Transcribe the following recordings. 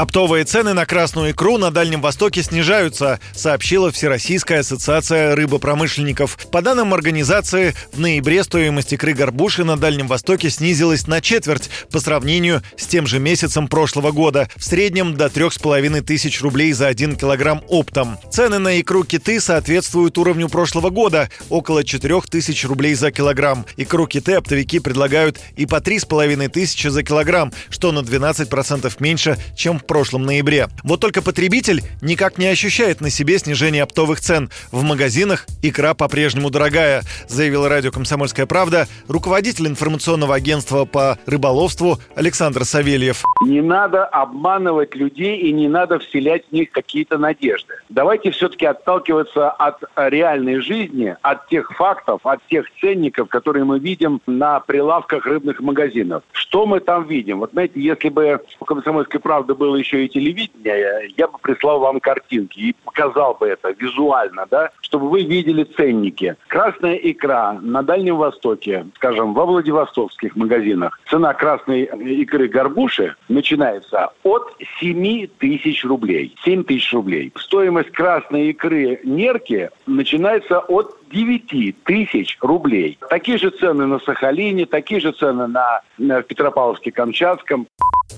Оптовые цены на красную икру на Дальнем Востоке снижаются, сообщила Всероссийская ассоциация рыбопромышленников. По данным организации, в ноябре стоимость икры горбуши на Дальнем Востоке снизилась на четверть по сравнению с тем же месяцем прошлого года, в среднем до трех с половиной тысяч рублей за один килограмм оптом. Цены на икру киты соответствуют уровню прошлого года – около четырех тысяч рублей за килограмм. Икру киты оптовики предлагают и по три с половиной тысячи за килограмм, что на 12% меньше, чем в прошлом ноябре. Вот только потребитель никак не ощущает на себе снижение оптовых цен. В магазинах икра по-прежнему дорогая, заявил радио «Комсомольская правда» руководитель информационного агентства по рыболовству Александр Савельев. Не надо обманывать людей и не надо вселять в них какие-то надежды. Давайте все-таки отталкиваться от реальной жизни, от тех фактов, от тех ценников, которые мы видим на прилавках рыбных магазинов. Что мы там видим? Вот знаете, если бы у «Комсомольской правды» был было еще и телевидение, я бы прислал вам картинки и показал бы это визуально, да, чтобы вы видели ценники. Красная икра на Дальнем Востоке, скажем, во Владивостокских магазинах, цена красной икры горбуши начинается от 7 тысяч рублей. 7 тысяч рублей. Стоимость красной икры нерки начинается от 9 тысяч рублей. Такие же цены на Сахалине, такие же цены на, на Петропавловске-Камчатском.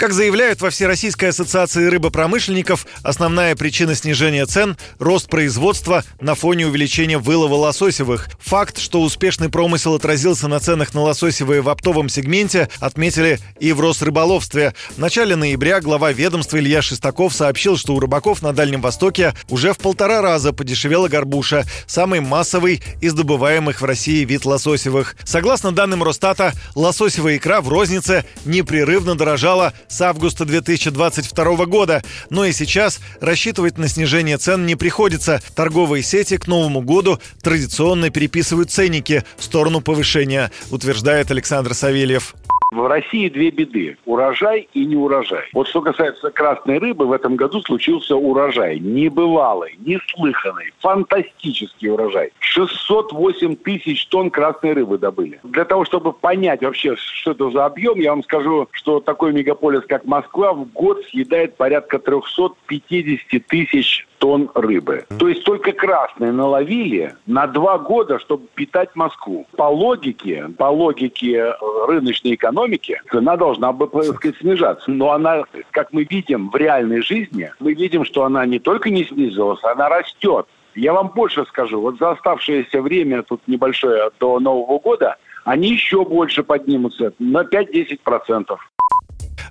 Как заявляют во Всероссийской ассоциации рыбопромышленников, основная причина снижения цен – рост производства на фоне увеличения вылова лососевых. Факт, что успешный промысел отразился на ценах на лососевые в оптовом сегменте, отметили и в Росрыболовстве. В начале ноября глава ведомства Илья Шестаков сообщил, что у рыбаков на Дальнем Востоке уже в полтора раза подешевела горбуша, самый массовый из добываемых в России вид лососевых. Согласно данным Росстата, лососевая икра в рознице непрерывно дорожала с августа 2022 года. Но и сейчас рассчитывать на снижение цен не приходится. Торговые сети к Новому году традиционно переписывают ценники в сторону повышения, утверждает Александр Савельев. В России две беды – урожай и неурожай. Вот что касается красной рыбы, в этом году случился урожай. Небывалый, неслыханный, фантастический урожай. 608 тысяч тонн красной рыбы добыли. Для того, чтобы понять вообще, что это за объем, я вам скажу, что такой мегаполис, как Москва, в год съедает порядка 350 тысяч тонн рыбы. То есть только красные наловили на два года, чтобы питать Москву. По логике, по логике э, рыночной экономики, цена должна бы, так снижаться. Но она, как мы видим в реальной жизни, мы видим, что она не только не снизилась, она растет. Я вам больше скажу, вот за оставшееся время, тут небольшое, до Нового года, они еще больше поднимутся, на 5-10%.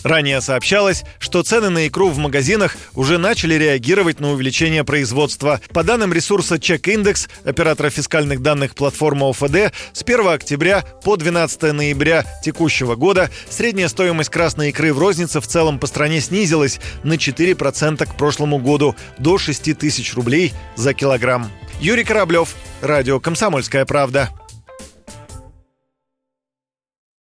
Ранее сообщалось, что цены на икру в магазинах уже начали реагировать на увеличение производства. По данным ресурса Чек-индекс, оператора фискальных данных платформы ОФД, с 1 октября по 12 ноября текущего года средняя стоимость красной икры в рознице в целом по стране снизилась на 4% к прошлому году до 6 тысяч рублей за килограмм. Юрий Кораблев, Радио «Комсомольская правда».